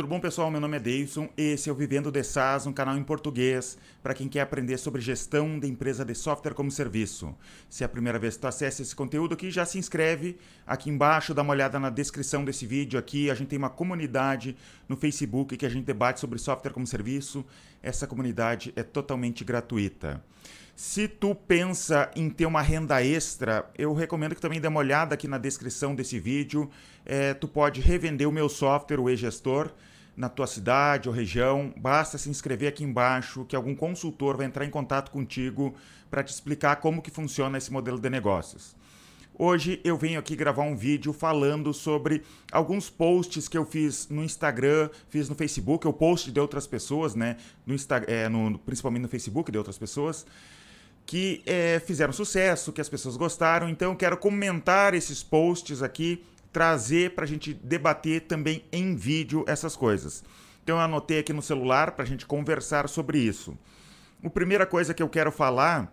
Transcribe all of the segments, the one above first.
Tudo bom, pessoal? Meu nome é Davidson. Esse é o Vivendo de SaaS, um canal em português para quem quer aprender sobre gestão de empresa de software como serviço. Se é a primeira vez que tu acessa esse conteúdo aqui, já se inscreve aqui embaixo, dá uma olhada na descrição desse vídeo aqui. A gente tem uma comunidade no Facebook que a gente debate sobre software como serviço. Essa comunidade é totalmente gratuita. Se tu pensa em ter uma renda extra, eu recomendo que também dê uma olhada aqui na descrição desse vídeo. É, tu pode revender o meu software, o e-gestor, na tua cidade ou região, basta se inscrever aqui embaixo que algum consultor vai entrar em contato contigo para te explicar como que funciona esse modelo de negócios. Hoje eu venho aqui gravar um vídeo falando sobre alguns posts que eu fiz no Instagram, fiz no Facebook, eu post de outras pessoas, né? No Insta é, no, principalmente no Facebook de outras pessoas, que é, fizeram sucesso, que as pessoas gostaram. Então eu quero comentar esses posts aqui trazer para a gente debater também em vídeo essas coisas. Então eu anotei aqui no celular para a gente conversar sobre isso. A primeira coisa que eu quero falar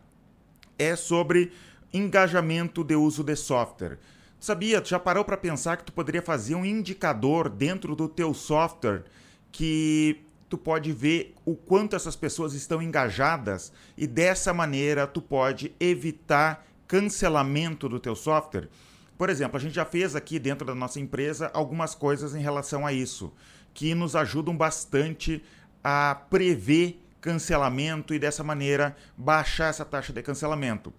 é sobre engajamento de uso de software. Sabia, tu já parou para pensar que tu poderia fazer um indicador dentro do teu software que tu pode ver o quanto essas pessoas estão engajadas e dessa maneira tu pode evitar cancelamento do teu software? Por exemplo, a gente já fez aqui dentro da nossa empresa algumas coisas em relação a isso, que nos ajudam bastante a prever cancelamento e dessa maneira baixar essa taxa de cancelamento.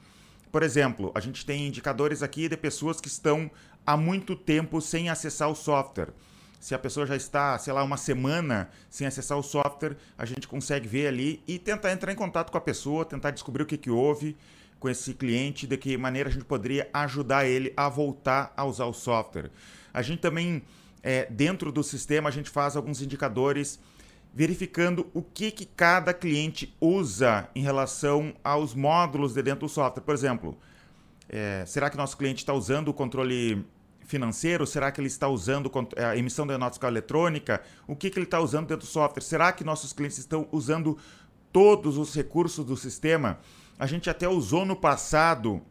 Por exemplo, a gente tem indicadores aqui de pessoas que estão há muito tempo sem acessar o software. Se a pessoa já está, sei lá, uma semana sem acessar o software, a gente consegue ver ali e tentar entrar em contato com a pessoa, tentar descobrir o que, que houve com esse cliente, de que maneira a gente poderia ajudar ele a voltar a usar o software. A gente também, é, dentro do sistema, a gente faz alguns indicadores verificando o que, que cada cliente usa em relação aos módulos de dentro do software. Por exemplo, é, será que nosso cliente está usando o controle financeiro? Será que ele está usando a emissão da nota fiscal eletrônica? O que, que ele está usando dentro do software? Será que nossos clientes estão usando todos os recursos do sistema? A gente até usou no passado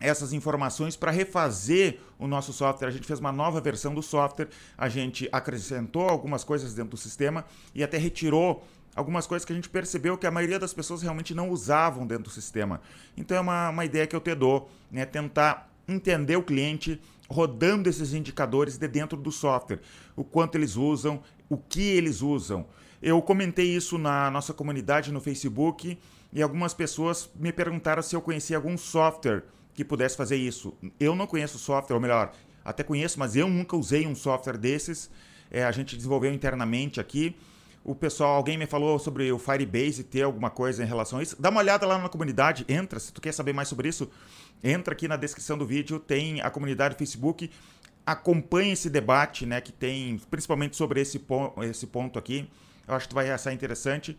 essas informações para refazer o nosso software. A gente fez uma nova versão do software, a gente acrescentou algumas coisas dentro do sistema e até retirou algumas coisas que a gente percebeu que a maioria das pessoas realmente não usavam dentro do sistema. Então é uma, uma ideia que eu te dou, né? tentar entender o cliente rodando esses indicadores de dentro do software, o quanto eles usam, o que eles usam. Eu comentei isso na nossa comunidade no Facebook e algumas pessoas me perguntaram se eu conhecia algum software que pudesse fazer isso. Eu não conheço software, ou melhor, até conheço, mas eu nunca usei um software desses. É, a gente desenvolveu internamente aqui. O pessoal, alguém me falou sobre o Firebase ter alguma coisa em relação a isso. Dá uma olhada lá na comunidade, entra, se tu quer saber mais sobre isso, entra aqui na descrição do vídeo, tem a comunidade do Facebook. Acompanhe esse debate, né, que tem principalmente sobre esse, esse ponto aqui. Eu acho que vai achar interessante.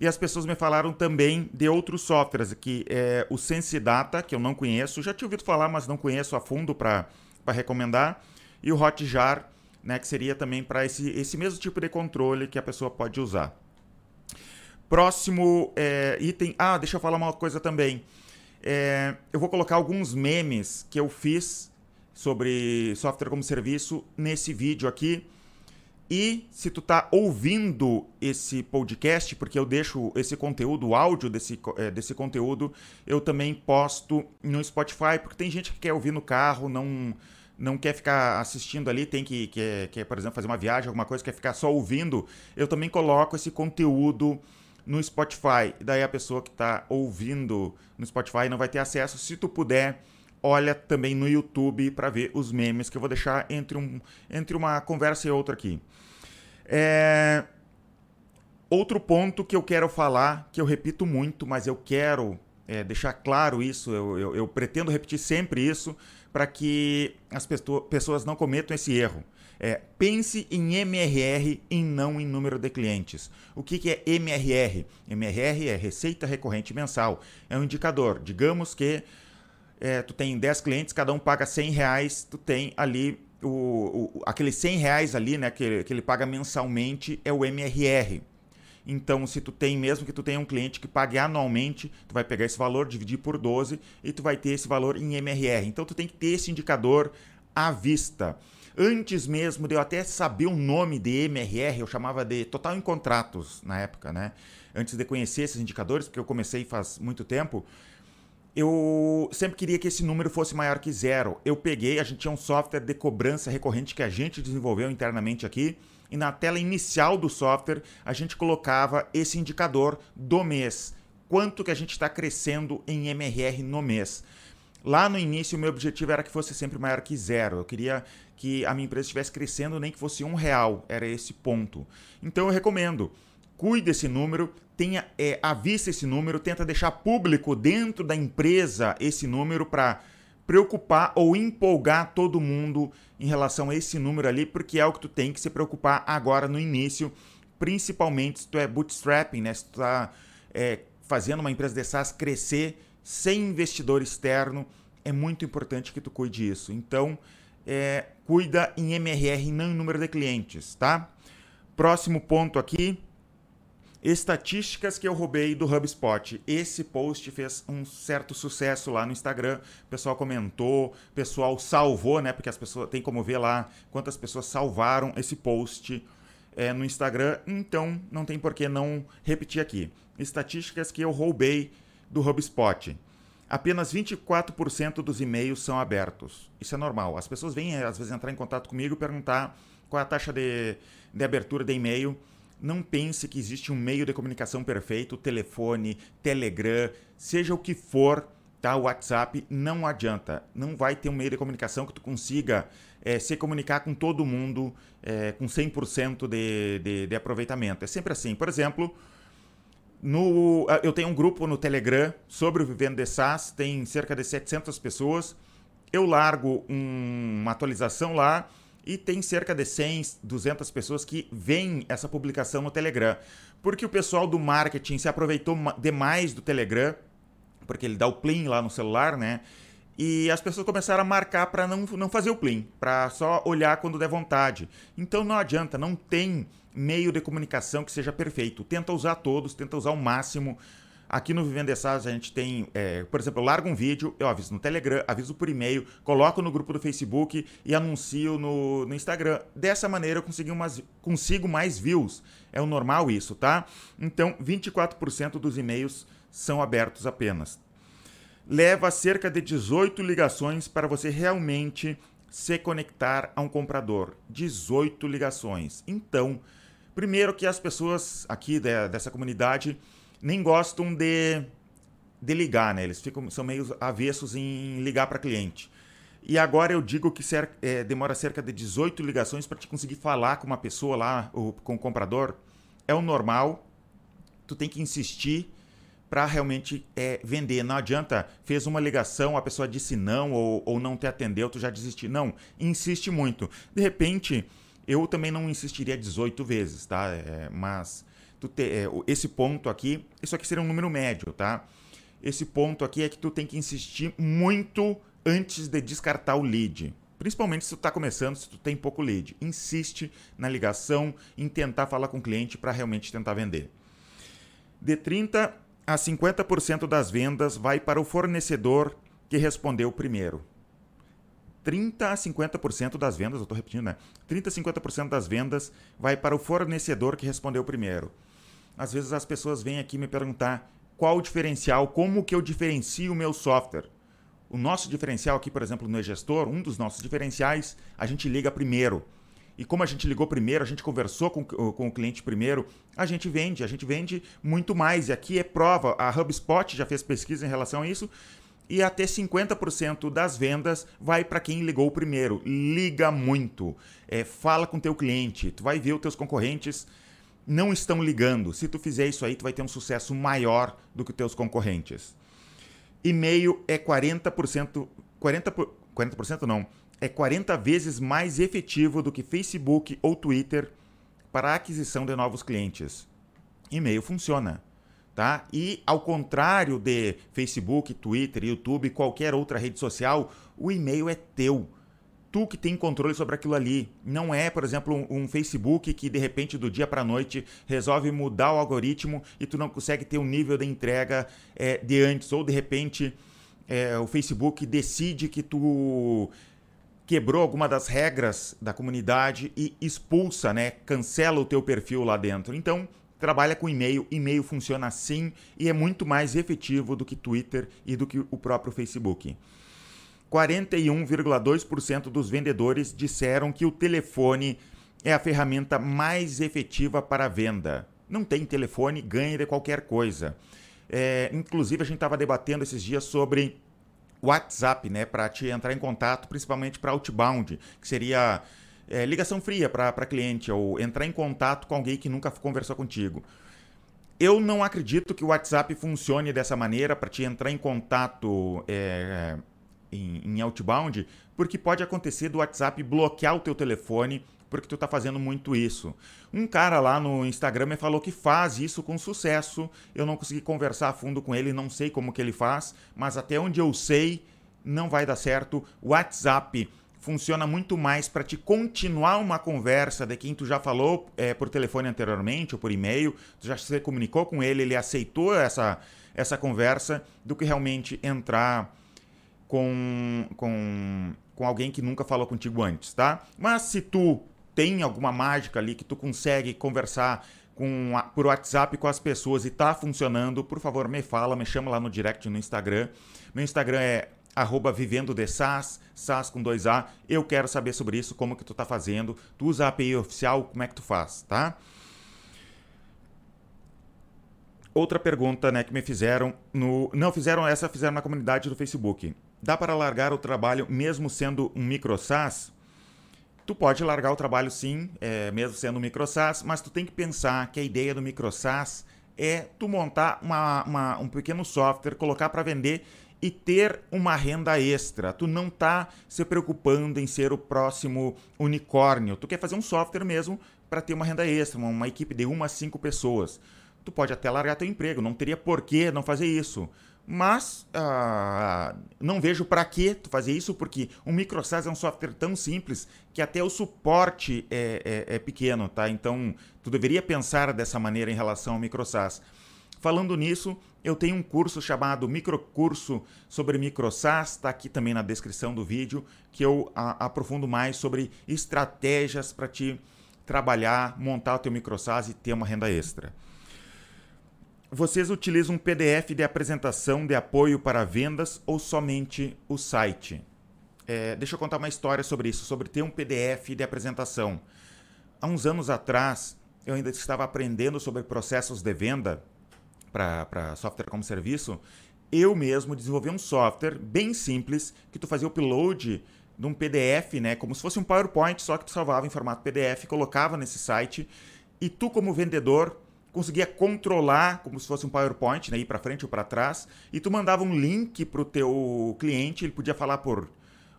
E as pessoas me falaram também de outros softwares, que é o SenseData, que eu não conheço, já tinha ouvido falar, mas não conheço a fundo para recomendar, e o Hotjar, né, que seria também para esse, esse mesmo tipo de controle que a pessoa pode usar. Próximo é, item. Ah, deixa eu falar uma coisa também. É, eu vou colocar alguns memes que eu fiz sobre software como serviço nesse vídeo aqui. E se tu tá ouvindo esse podcast, porque eu deixo esse conteúdo, o áudio desse, é, desse conteúdo, eu também posto no Spotify, porque tem gente que quer ouvir no carro, não, não quer ficar assistindo ali, tem que, quer, quer, por exemplo, fazer uma viagem, alguma coisa, quer ficar só ouvindo. Eu também coloco esse conteúdo no Spotify. Daí a pessoa que está ouvindo no Spotify não vai ter acesso. Se tu puder olha também no YouTube para ver os memes que eu vou deixar entre, um, entre uma conversa e outra aqui. É... Outro ponto que eu quero falar, que eu repito muito, mas eu quero é, deixar claro isso, eu, eu, eu, pretendo repetir sempre isso, para que as pessoas não cometam esse erro. É, pense em MRR e não em número de clientes. O que, que é MRR? MRR é Receita Recorrente Mensal. É um indicador. Digamos que é, tu tem 10 clientes, cada um paga 100 reais, tu tem ali o, o, aqueles 100 reais ali, né, que, que ele paga mensalmente, é o MRR. Então, se tu tem, mesmo que tu tenha um cliente que pague anualmente, tu vai pegar esse valor, dividir por 12 e tu vai ter esse valor em MRR. Então, tu tem que ter esse indicador à vista. Antes mesmo de eu até saber o nome de MRR, eu chamava de Total em Contratos na época, né? Antes de conhecer esses indicadores, porque eu comecei faz muito tempo, eu sempre queria que esse número fosse maior que zero. Eu peguei, a gente tinha um software de cobrança recorrente que a gente desenvolveu internamente aqui, e na tela inicial do software a gente colocava esse indicador do mês. Quanto que a gente está crescendo em MRR no mês. Lá no início, o meu objetivo era que fosse sempre maior que zero. Eu queria que a minha empresa estivesse crescendo, nem que fosse um real. Era esse ponto. Então eu recomendo. Cuide desse número, tenha é, esse número, tenta deixar público dentro da empresa esse número para preocupar ou empolgar todo mundo em relação a esse número ali, porque é o que tu tem que se preocupar agora no início, principalmente se tu é bootstrapping, né? Se tu tá é, fazendo uma empresa de SaaS crescer sem investidor externo, é muito importante que tu cuide disso. Então, é, cuida em MRR, não em número de clientes, tá? Próximo ponto aqui, estatísticas que eu roubei do HubSpot. Esse post fez um certo sucesso lá no Instagram. O pessoal comentou, o pessoal salvou, né? Porque as pessoas tem como ver lá quantas pessoas salvaram esse post é, no Instagram. Então não tem por que não repetir aqui. Estatísticas que eu roubei do HubSpot. Apenas 24% dos e-mails são abertos. Isso é normal. As pessoas vêm, às vezes, entrar em contato comigo e perguntar qual é a taxa de, de abertura de e-mail. Não pense que existe um meio de comunicação perfeito, telefone, Telegram, seja o que for, tá? WhatsApp não adianta. Não vai ter um meio de comunicação que tu consiga é, se comunicar com todo mundo é, com 100% de, de, de aproveitamento. É sempre assim. Por exemplo, no, ah, eu tenho um grupo no Telegram sobre o Vivendo de SaaS, tem cerca de 700 pessoas. Eu largo um, uma atualização lá e tem cerca de 100, 200 pessoas que veem essa publicação no Telegram. Porque o pessoal do marketing se aproveitou demais do Telegram, porque ele dá o plim lá no celular, né? E as pessoas começaram a marcar para não, não fazer o plim, para só olhar quando der vontade. Então não adianta, não tem meio de comunicação que seja perfeito. Tenta usar todos, tenta usar o máximo. Aqui no Vivendo a gente tem, é, por exemplo, eu largo um vídeo, eu aviso no Telegram, aviso por e-mail, coloco no grupo do Facebook e anuncio no, no Instagram. Dessa maneira eu consigo, umas, consigo mais views. É o normal isso, tá? Então, 24% dos e-mails são abertos apenas leva cerca de 18 ligações para você realmente se conectar a um comprador. 18 ligações. Então, primeiro que as pessoas aqui de, dessa comunidade nem gostam de, de ligar, né? Eles ficam, são meio avessos em ligar para cliente. E agora eu digo que é, demora cerca de 18 ligações para te conseguir falar com uma pessoa lá, ou com o comprador. É o normal. Tu tem que insistir para realmente é, vender. Não adianta, fez uma ligação, a pessoa disse não ou, ou não te atendeu, tu já desistiu. Não, insiste muito. De repente, eu também não insistiria 18 vezes, tá? É, mas tu te, é, esse ponto aqui, isso aqui seria um número médio, tá? Esse ponto aqui é que tu tem que insistir muito antes de descartar o lead. Principalmente se tu está começando, se tu tem pouco lead. Insiste na ligação, em tentar falar com o cliente para realmente tentar vender. De 30 a 50% das vendas vai para o fornecedor que respondeu primeiro. 30 a 50% das vendas, eu estou repetindo, né? 30 a 50% das vendas vai para o fornecedor que respondeu primeiro. Às vezes as pessoas vêm aqui me perguntar qual o diferencial, como que eu diferencio o meu software. O nosso diferencial aqui, por exemplo, no e-gestor, um dos nossos diferenciais, a gente liga primeiro. E como a gente ligou primeiro, a gente conversou com, com o cliente primeiro, a gente vende, a gente vende muito mais. E aqui é prova, a HubSpot já fez pesquisa em relação a isso, e até 50% das vendas vai para quem ligou primeiro. Liga muito, é, fala com teu cliente, tu vai ver os teus concorrentes não estão ligando. Se tu fizer isso aí, tu vai ter um sucesso maior do que os teus concorrentes. E-mail é 40%, 40, 40% não, é 40 vezes mais efetivo do que Facebook ou Twitter para a aquisição de novos clientes. E-mail funciona. Tá? E ao contrário de Facebook, Twitter, YouTube, qualquer outra rede social, o e-mail é teu. Tu que tem controle sobre aquilo ali. Não é, por exemplo, um, um Facebook que de repente do dia para noite resolve mudar o algoritmo e tu não consegue ter o um nível de entrega é, de antes. Ou de repente é, o Facebook decide que tu quebrou alguma das regras da comunidade e expulsa, né, cancela o teu perfil lá dentro. Então, trabalha com e-mail, e-mail funciona assim e é muito mais efetivo do que Twitter e do que o próprio Facebook. 41,2% dos vendedores disseram que o telefone é a ferramenta mais efetiva para a venda. Não tem telefone, ganha de qualquer coisa. É, inclusive, a gente estava debatendo esses dias sobre WhatsApp, né, para te entrar em contato, principalmente para outbound, que seria é, ligação fria para cliente ou entrar em contato com alguém que nunca conversou contigo. Eu não acredito que o WhatsApp funcione dessa maneira para te entrar em contato é, em, em outbound, porque pode acontecer do WhatsApp bloquear o teu telefone porque tu tá fazendo muito isso. Um cara lá no Instagram me falou que faz isso com sucesso. Eu não consegui conversar a fundo com ele, não sei como que ele faz, mas até onde eu sei, não vai dar certo. O WhatsApp funciona muito mais para te continuar uma conversa de quem tu já falou é, por telefone anteriormente ou por e-mail, tu já se comunicou com ele, ele aceitou essa, essa conversa, do que realmente entrar com, com, com alguém que nunca falou contigo antes, tá? Mas se tu tem alguma mágica ali que tu consegue conversar com, por WhatsApp com as pessoas e tá funcionando, por favor, me fala, me chama lá no direct no Instagram. Meu Instagram é arroba vivendo de SaaS, SaaS com 2A. Eu quero saber sobre isso, como que tu tá fazendo. Tu usa a API oficial, como é que tu faz, tá? Outra pergunta, né, que me fizeram no... Não, fizeram essa, fizeram na comunidade do Facebook. Dá para largar o trabalho mesmo sendo um micro SaaS? Tu pode largar o trabalho sim, é, mesmo sendo um micro SaaS, mas tu tem que pensar que a ideia do micro SaaS é tu montar uma, uma, um pequeno software, colocar para vender e ter uma renda extra. Tu não tá se preocupando em ser o próximo unicórnio. Tu quer fazer um software mesmo para ter uma renda extra, uma, uma equipe de uma a cinco pessoas. Tu pode até largar teu emprego, não teria por que não fazer isso. Mas ah, não vejo para que fazer isso, porque o MicroSAS é um software tão simples que até o suporte é, é, é, pequeno, tá? Então, tu deveria pensar dessa maneira em relação ao MicroSAS. Falando nisso, eu tenho um curso chamado Microcurso sobre MicroSAS, está aqui também na descrição do vídeo, que eu a, aprofundo mais sobre estratégias para te trabalhar, montar o teu MicroSAS e ter uma renda extra. Vocês utilizam um PDF de apresentação de apoio para vendas ou somente o site? É, deixa eu contar uma história sobre isso, sobre ter um PDF de apresentação. Há uns anos atrás, eu ainda estava aprendendo sobre processos de venda para software como serviço. Eu mesmo desenvolvi um software bem simples que tu fazia o upload de um PDF, né, como se fosse um PowerPoint, só que tu salvava em formato PDF, colocava nesse site e tu como vendedor conseguia controlar como se fosse um PowerPoint, né, ir para frente ou para trás, e tu mandava um link para o teu cliente, ele podia falar por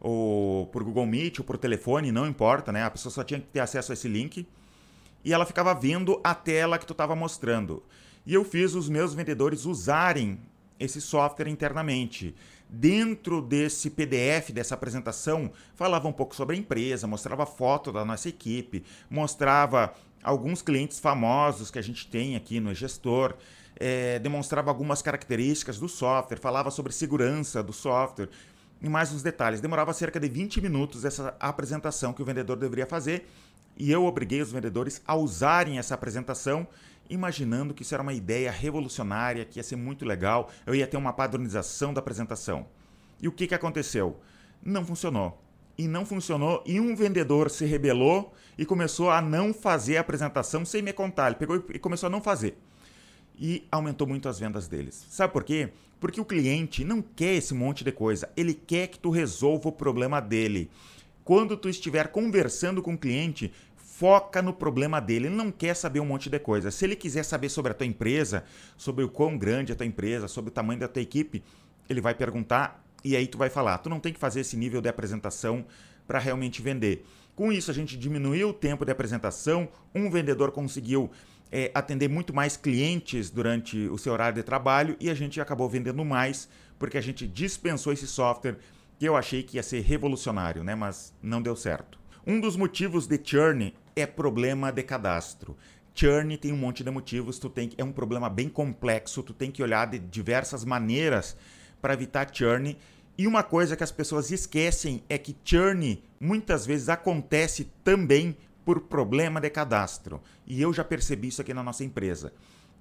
ou por Google Meet ou por telefone, não importa, né? A pessoa só tinha que ter acesso a esse link e ela ficava vendo a tela que tu estava mostrando. E eu fiz os meus vendedores usarem esse software internamente. Dentro desse PDF, dessa apresentação, falava um pouco sobre a empresa, mostrava foto da nossa equipe, mostrava alguns clientes famosos que a gente tem aqui no gestor, é, demonstrava algumas características do software, falava sobre segurança do software e mais uns detalhes. Demorava cerca de 20 minutos essa apresentação que o vendedor deveria fazer e eu obriguei os vendedores a usarem essa apresentação, imaginando que isso era uma ideia revolucionária, que ia ser muito legal, eu ia ter uma padronização da apresentação. E o que, que aconteceu? Não funcionou e não funcionou. E um vendedor se rebelou e começou a não fazer a apresentação sem me contar. Ele pegou e começou a não fazer. E aumentou muito as vendas deles. Sabe por quê? Porque o cliente não quer esse monte de coisa. Ele quer que tu resolva o problema dele. Quando tu estiver conversando com o cliente, foca no problema dele. Ele não quer saber um monte de coisa. Se ele quiser saber sobre a tua empresa, sobre o quão grande é a tua empresa, sobre o tamanho da tua equipe, ele vai perguntar e aí tu vai falar, tu não tem que fazer esse nível de apresentação para realmente vender. Com isso, a gente diminuiu o tempo de apresentação, um vendedor conseguiu é, atender muito mais clientes durante o seu horário de trabalho e a gente acabou vendendo mais porque a gente dispensou esse software que eu achei que ia ser revolucionário, né? mas não deu certo. Um dos motivos de churn é problema de cadastro. Churn tem um monte de motivos, tu tem é um problema bem complexo, tu tem que olhar de diversas maneiras para evitar churn E uma coisa que as pessoas esquecem é que churn muitas vezes acontece também por problema de cadastro. E eu já percebi isso aqui na nossa empresa.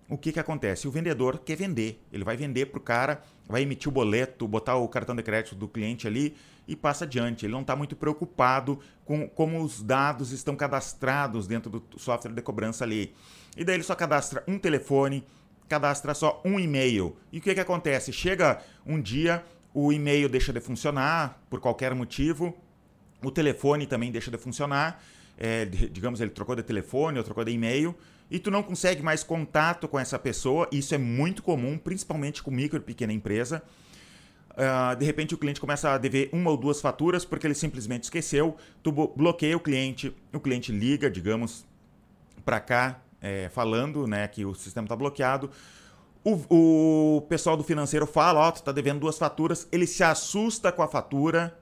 O que, que acontece? O vendedor quer vender. Ele vai vender para o cara, vai emitir o boleto, botar o cartão de crédito do cliente ali e passa adiante. Ele não está muito preocupado com como os dados estão cadastrados dentro do software de cobrança ali. E daí ele só cadastra um telefone, cadastra só um e-mail. E o que, que acontece? Chega um dia, o e-mail deixa de funcionar por qualquer motivo, o telefone também deixa de funcionar, é, digamos, ele trocou de telefone ou trocou de e-mail, e tu não consegue mais contato com essa pessoa, isso é muito comum, principalmente com micro e pequena empresa. Uh, de repente o cliente começa a dever uma ou duas faturas porque ele simplesmente esqueceu, tu bloqueia o cliente, o cliente liga, digamos, para cá, é, falando né, que o sistema está bloqueado. O, o, pessoal do financeiro fala, ó, oh, tu tá devendo duas faturas, ele se assusta com a fatura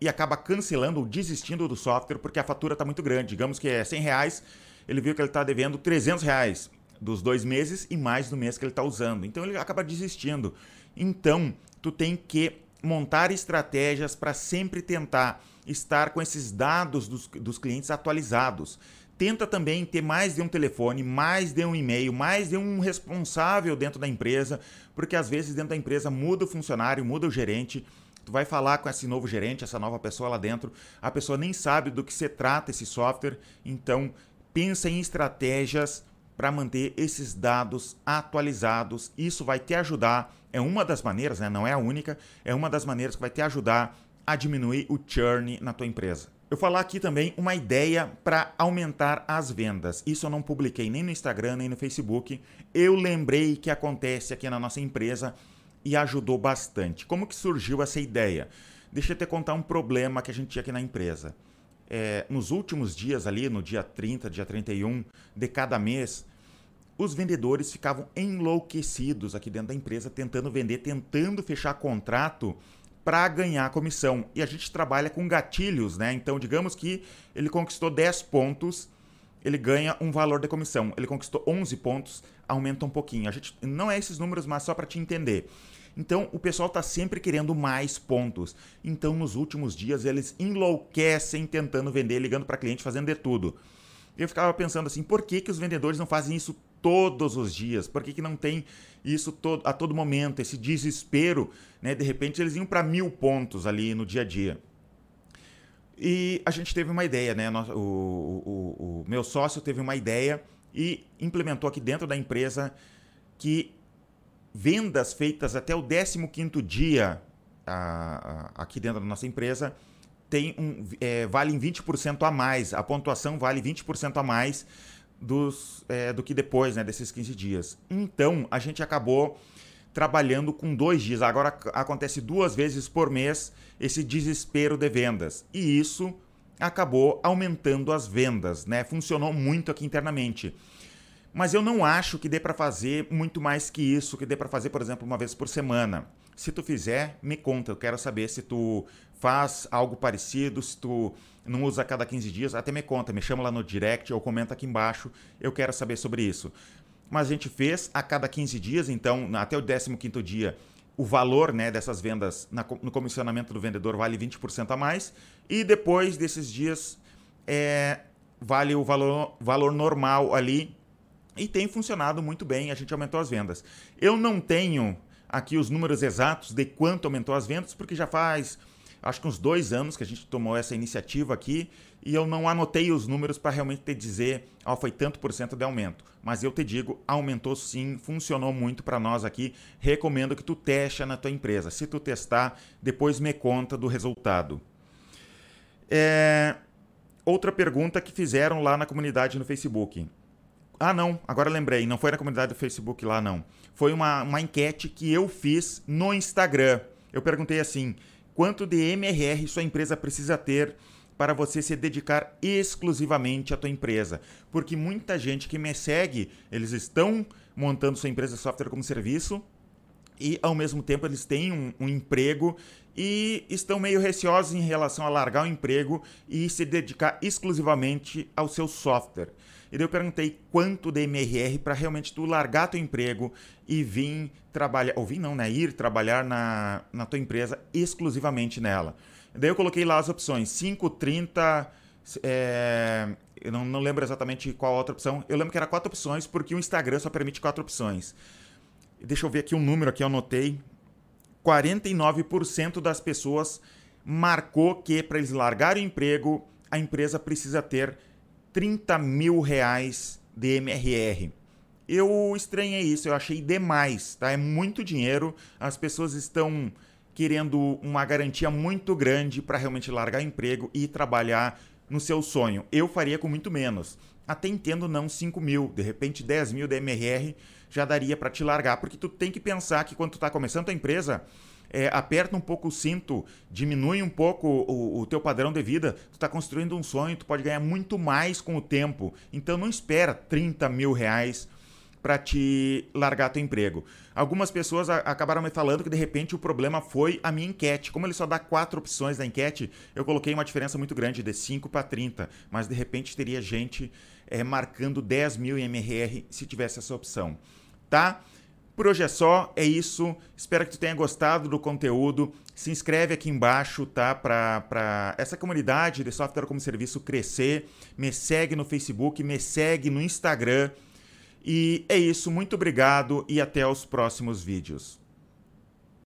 e acaba cancelando ou desistindo do software porque a fatura está muito grande. Digamos que é 100 reais, ele viu que ele está devendo 300 reais dos dois meses e mais do mês que ele está usando. Então ele acaba desistindo. Então, tu tem que montar estratégias para sempre tentar estar com esses dados dos, dos clientes atualizados. Tenta também ter mais de um telefone, mais de um e-mail, mais de um responsável dentro da empresa, porque às vezes dentro da empresa muda o funcionário, muda o gerente. Tu vai falar com esse novo gerente, essa nova pessoa lá dentro, a pessoa nem sabe do que se trata esse software, então pensa em estratégias para manter esses dados atualizados. Isso vai te ajudar, é uma das maneiras, né? não é a única, é uma das maneiras que vai te ajudar a diminuir o churn na tua empresa. Eu falar aqui também uma ideia para aumentar as vendas. Isso eu não publiquei nem no Instagram, nem no Facebook. Eu lembrei que acontece aqui na nossa empresa e ajudou bastante. Como que surgiu essa ideia? Deixa eu te contar um problema que a gente tinha aqui na empresa. É, nos últimos dias ali, no dia 30, dia 31 de cada mês, os vendedores ficavam enlouquecidos aqui dentro da empresa, tentando vender, tentando fechar contrato para ganhar comissão. E a gente trabalha com gatilhos, né? Então, digamos que ele conquistou 10 pontos, ele ganha um valor de comissão. Ele conquistou 11 pontos, aumenta um pouquinho. A gente não é esses números, mas só para te entender. Então, o pessoal está sempre querendo mais pontos. Então, nos últimos dias, eles enlouquecem tentando vender, ligando para cliente, fazendo de tudo. Eu ficava pensando assim, por que, que os vendedores não fazem isso todos os dias? Por que, que não tem isso todo, a todo momento, esse desespero? Né? De repente eles iam para mil pontos ali no dia a dia. E a gente teve uma ideia, né? O, o, o meu sócio teve uma ideia e implementou aqui dentro da empresa que vendas feitas até o 15º dia a, a, aqui dentro da nossa empresa tem um, é, valem 20% a mais. A pontuação vale 20% a mais dos, é, do que depois né, desses 15 dias. Então, a gente acabou trabalhando com dois dias. Agora acontece duas vezes por mês esse desespero de vendas. E isso acabou aumentando as vendas, né? Funcionou muito aqui internamente. Mas eu não acho que dê para fazer muito mais que isso, que dê para fazer, por exemplo, uma vez por semana. Se tu fizer, me conta. Eu quero saber se tu faz algo parecido, se tu não usa a cada 15 dias, até me conta, me chama lá no direct ou comenta aqui embaixo. Eu quero saber sobre isso. Mas a gente fez a cada 15 dias, então até o 15º dia, o valor né, dessas vendas na, no comissionamento do vendedor vale 20% a mais. E depois desses dias, é, vale o valor, valor normal ali e tem funcionado muito bem, a gente aumentou as vendas. Eu não tenho aqui os números exatos de quanto aumentou as vendas, porque já faz acho que uns dois anos que a gente tomou essa iniciativa aqui e eu não anotei os números para realmente te dizer, ó, oh, foi tanto por cento de aumento. Mas eu te digo, aumentou sim, funcionou muito para nós aqui. Recomendo que tu teste na tua empresa. Se tu testar, depois me conta do resultado. É... Outra pergunta que fizeram lá na comunidade no Facebook. Ah, não, agora lembrei, não foi na comunidade do Facebook lá, não. Foi uma, uma enquete que eu fiz no Instagram. Eu perguntei assim: quanto de MRR sua empresa precisa ter para você se dedicar exclusivamente à tua empresa? Porque muita gente que me segue, eles estão montando sua empresa de software como serviço e ao mesmo tempo eles têm um, um, emprego e estão meio receosos em relação a largar o emprego e se dedicar exclusivamente ao seu software. E daí eu perguntei quanto de MRR para realmente tu largar teu emprego e vir trabalhar, ou vir não, né? Ir trabalhar na, na tua empresa exclusivamente nela. E daí eu coloquei lá as opções 5, 30, é, eu não, não lembro exatamente qual outra opção. Eu lembro que era quatro opções, porque o Instagram só permite quatro opções. Deixa eu ver aqui um número aqui, eu anotei. 49% das pessoas marcou que para eles largarem o emprego, a empresa precisa ter 30 mil reais de MRR. Eu estranhei isso, eu achei demais, tá? É muito dinheiro, as pessoas estão querendo uma garantia muito grande para realmente largar emprego e trabalhar no seu sonho. Eu faria com muito menos. Até entendo não 5 mil, de repente 10 mil de MRR já daria para te largar, porque tu tem que pensar que quando tu está começando a empresa, é, aperta um pouco o cinto, diminui um pouco o, o teu padrão de vida, tu está construindo um sonho, tu pode ganhar muito mais com o tempo. Então não espera 30 mil reais para te largar teu emprego. Algumas pessoas acabaram me falando que de repente o problema foi a minha enquete. Como ele só dá quatro opções da enquete, eu coloquei uma diferença muito grande, de 5 para 30. Mas de repente teria gente é, marcando 10 mil em MRR se tivesse essa opção. Tá? Por hoje é só, é isso. Espero que tu tenha gostado do conteúdo. Se inscreve aqui embaixo, tá? Para essa comunidade de software como serviço crescer. Me segue no Facebook, me segue no Instagram. E é isso, muito obrigado e até os próximos vídeos.